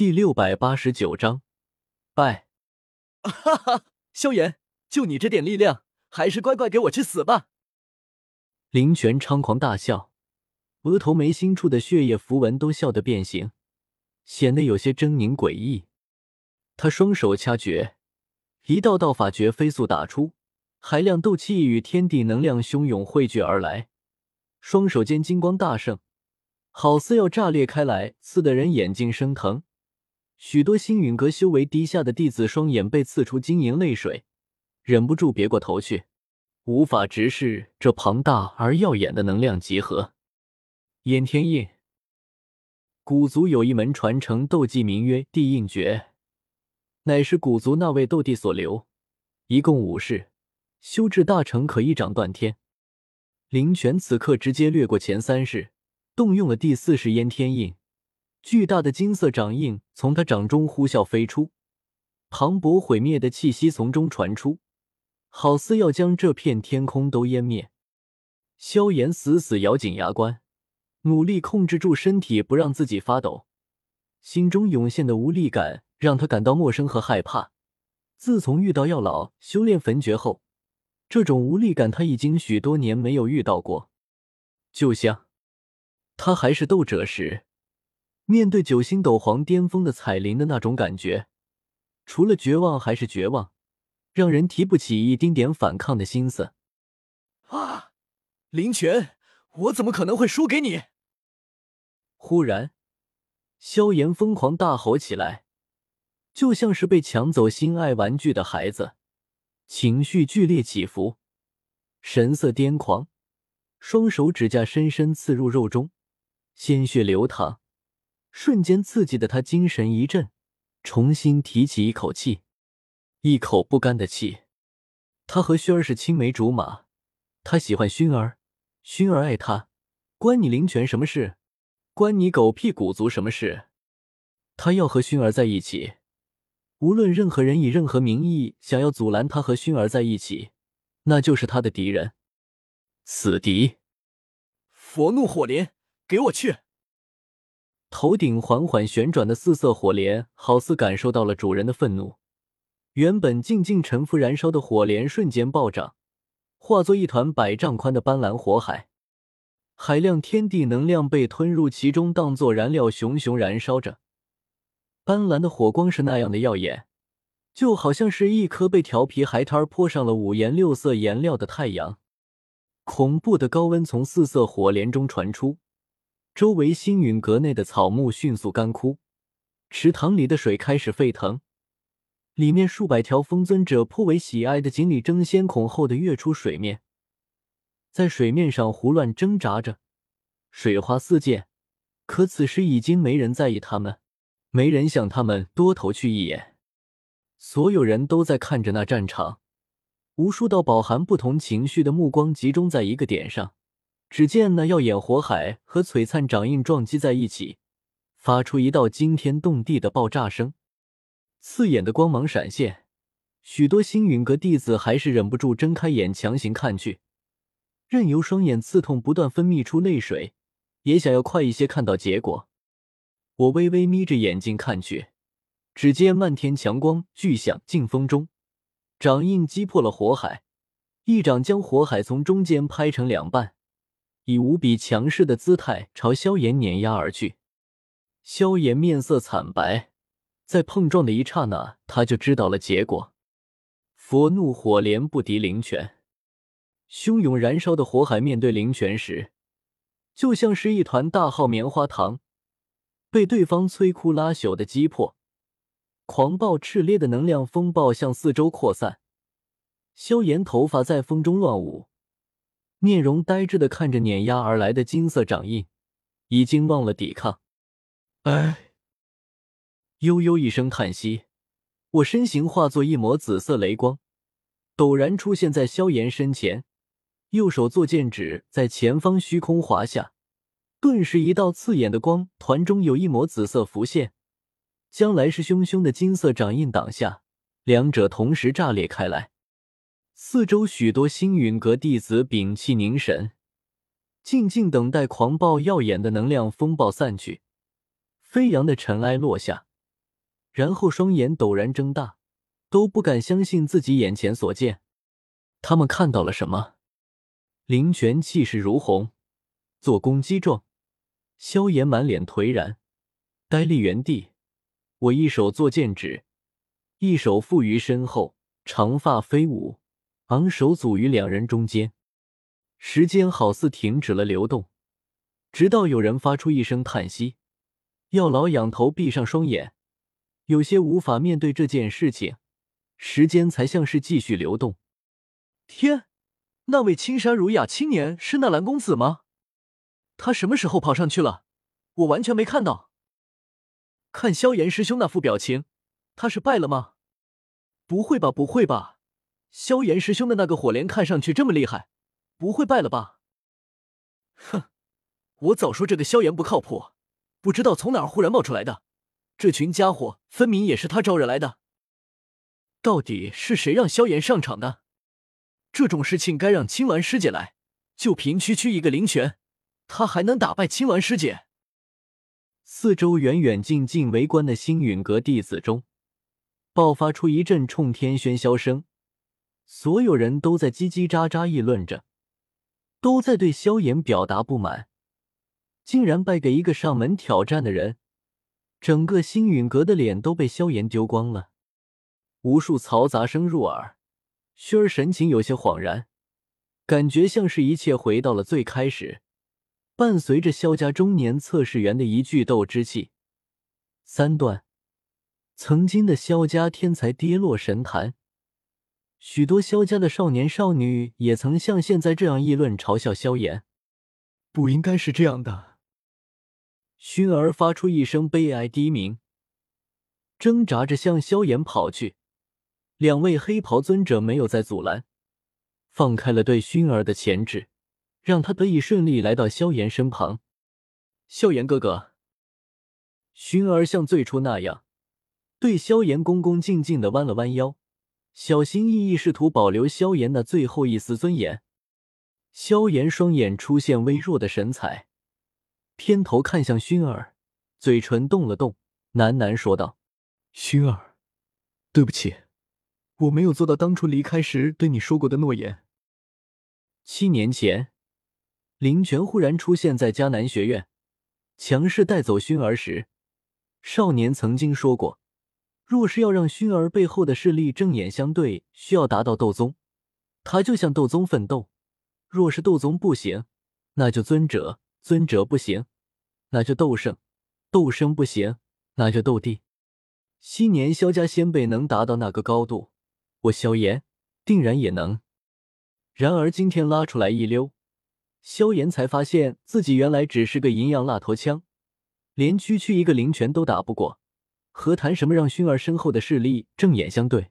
第六百八十九章，拜！哈哈，萧炎，就你这点力量，还是乖乖给我去死吧！林泉猖狂大笑，额头眉心处的血液符文都笑得变形，显得有些狰狞诡异。他双手掐诀，一道道法诀飞速打出，海量斗气与天地能量汹涌汇聚而来，双手间金光大盛，好似要炸裂开来，刺得人眼睛生疼。许多星陨阁修为低下的弟子双眼被刺出晶莹泪水，忍不住别过头去，无法直视这庞大而耀眼的能量集合。炎天印，古族有一门传承斗技，名曰地印诀，乃是古族那位斗帝所留，一共五式，修至大成可一掌断天。林泉此刻直接掠过前三式，动用了第四式燕天印。巨大的金色掌印从他掌中呼啸飞出，磅礴毁灭的气息从中传出，好似要将这片天空都湮灭。萧炎死死咬紧牙关，努力控制住身体，不让自己发抖。心中涌现的无力感让他感到陌生和害怕。自从遇到药老修炼焚诀后，这种无力感他已经许多年没有遇到过。就像他还是斗者时。面对九星斗皇巅峰的彩铃的那种感觉，除了绝望还是绝望，让人提不起一丁点反抗的心思。啊，林泉，我怎么可能会输给你？忽然，萧炎疯狂大吼起来，就像是被抢走心爱玩具的孩子，情绪剧烈起伏，神色癫狂，双手指甲深深刺入肉中，鲜血流淌。瞬间刺激的他精神一振，重新提起一口气，一口不甘的气。他和薰儿是青梅竹马，他喜欢薰儿，薰儿爱他，关你林泉什么事？关你狗屁古族什么事？他要和薰儿在一起，无论任何人以任何名义想要阻拦他和薰儿在一起，那就是他的敌人，死敌。佛怒火莲，给我去！头顶缓缓旋转的四色火莲，好似感受到了主人的愤怒。原本静静沉浮燃烧的火莲瞬间暴涨，化作一团百丈宽的斑斓火海。海量天地能量被吞入其中，当作燃料，熊熊燃烧着。斑斓的火光是那样的耀眼，就好像是一颗被调皮海滩泼上了五颜六色颜料的太阳。恐怖的高温从四色火莲中传出。周围星陨阁内的草木迅速干枯，池塘里的水开始沸腾，里面数百条风尊者颇为喜爱的锦鲤争先恐后的跃出水面，在水面上胡乱挣扎着，水花四溅。可此时已经没人在意他们，没人向他们多投去一眼。所有人都在看着那战场，无数道饱含不同情绪的目光集中在一个点上。只见那耀眼火海和璀璨掌印撞击在一起，发出一道惊天动地的爆炸声，刺眼的光芒闪现。许多星陨阁弟子还是忍不住睁开眼，强行看去，任由双眼刺痛，不断分泌出泪水，也想要快一些看到结果。我微微眯着眼睛看去，只见漫天强光巨响，劲风中，掌印击破了火海，一掌将火海从中间拍成两半。以无比强势的姿态朝萧炎碾压而去，萧炎面色惨白，在碰撞的一刹那，他就知道了结果。佛怒火莲不敌灵泉，汹涌燃烧的火海面对灵泉时，就像是一团大号棉花糖，被对方摧枯拉朽的击破。狂暴炽烈的能量风暴向四周扩散，萧炎头发在风中乱舞。面容呆滞的看着碾压而来的金色掌印，已经忘了抵抗。哎，悠悠一声叹息，我身形化作一抹紫色雷光，陡然出现在萧炎身前，右手作剑指在前方虚空划下，顿时一道刺眼的光团中有一抹紫色浮现，将来势汹汹的金色掌印挡下，两者同时炸裂开来。四周许多星陨阁弟子屏气凝神，静静等待狂暴耀眼的能量风暴散去，飞扬的尘埃落下，然后双眼陡然睁大，都不敢相信自己眼前所见。他们看到了什么？林泉气势如虹，做攻击状。萧炎满脸颓然，呆立原地。我一手做剑指，一手负于身后，长发飞舞，昂首阻于两人中间。时间好似停止了流动，直到有人发出一声叹息，药老仰头闭上双眼，有些无法面对这件事情。时间才像是继续流动。天，那位青山儒雅青年是纳兰公子吗？他什么时候跑上去了？我完全没看到。看萧炎师兄那副表情，他是败了吗？不会吧，不会吧！萧炎师兄的那个火莲看上去这么厉害，不会败了吧？哼，我早说这个萧炎不靠谱，不知道从哪儿忽然冒出来的。这群家伙分明也是他招惹来的。到底是谁让萧炎上场的？这种事情该让青鸾师姐来。就凭区区一个灵泉。他还能打败青鸾师姐？四周远远近近围观的星陨阁弟子中，爆发出一阵冲天喧嚣声，所有人都在叽叽喳喳议论着，都在对萧炎表达不满，竟然败给一个上门挑战的人，整个星陨阁的脸都被萧炎丢光了。无数嘈杂声入耳，薰儿神情有些恍然，感觉像是一切回到了最开始。伴随着萧家中年测试员的一句斗之气，三段，曾经的萧家天才跌落神坛，许多萧家的少年少女也曾像现在这样议论嘲笑萧炎。不应该是这样的。薰儿发出一声悲哀低鸣，挣扎着向萧炎跑去。两位黑袍尊者没有再阻拦，放开了对薰儿的钳制。让他得以顺利来到萧炎身旁。萧炎哥哥，薰儿像最初那样，对萧炎恭恭敬敬的弯了弯腰，小心翼翼试图保留萧炎那最后一丝尊严。萧炎双眼出现微弱的神采，偏头看向薰儿，嘴唇动了动，喃喃说道：“薰儿，对不起，我没有做到当初离开时对你说过的诺言。七年前。”林泉忽然出现在迦南学院，强势带走薰儿时，少年曾经说过，若是要让熏儿背后的势力正眼相对，需要达到斗宗，他就向斗宗奋斗；若是斗宗不行，那就尊者；尊者不行，那就斗圣；斗圣不行，那就斗帝。昔年萧家先辈能达到那个高度，我萧炎定然也能。然而今天拉出来一溜。萧炎才发现自己原来只是个银阳蜡头枪，连区区一个灵泉都打不过，何谈什么让熏儿身后的势力正眼相对？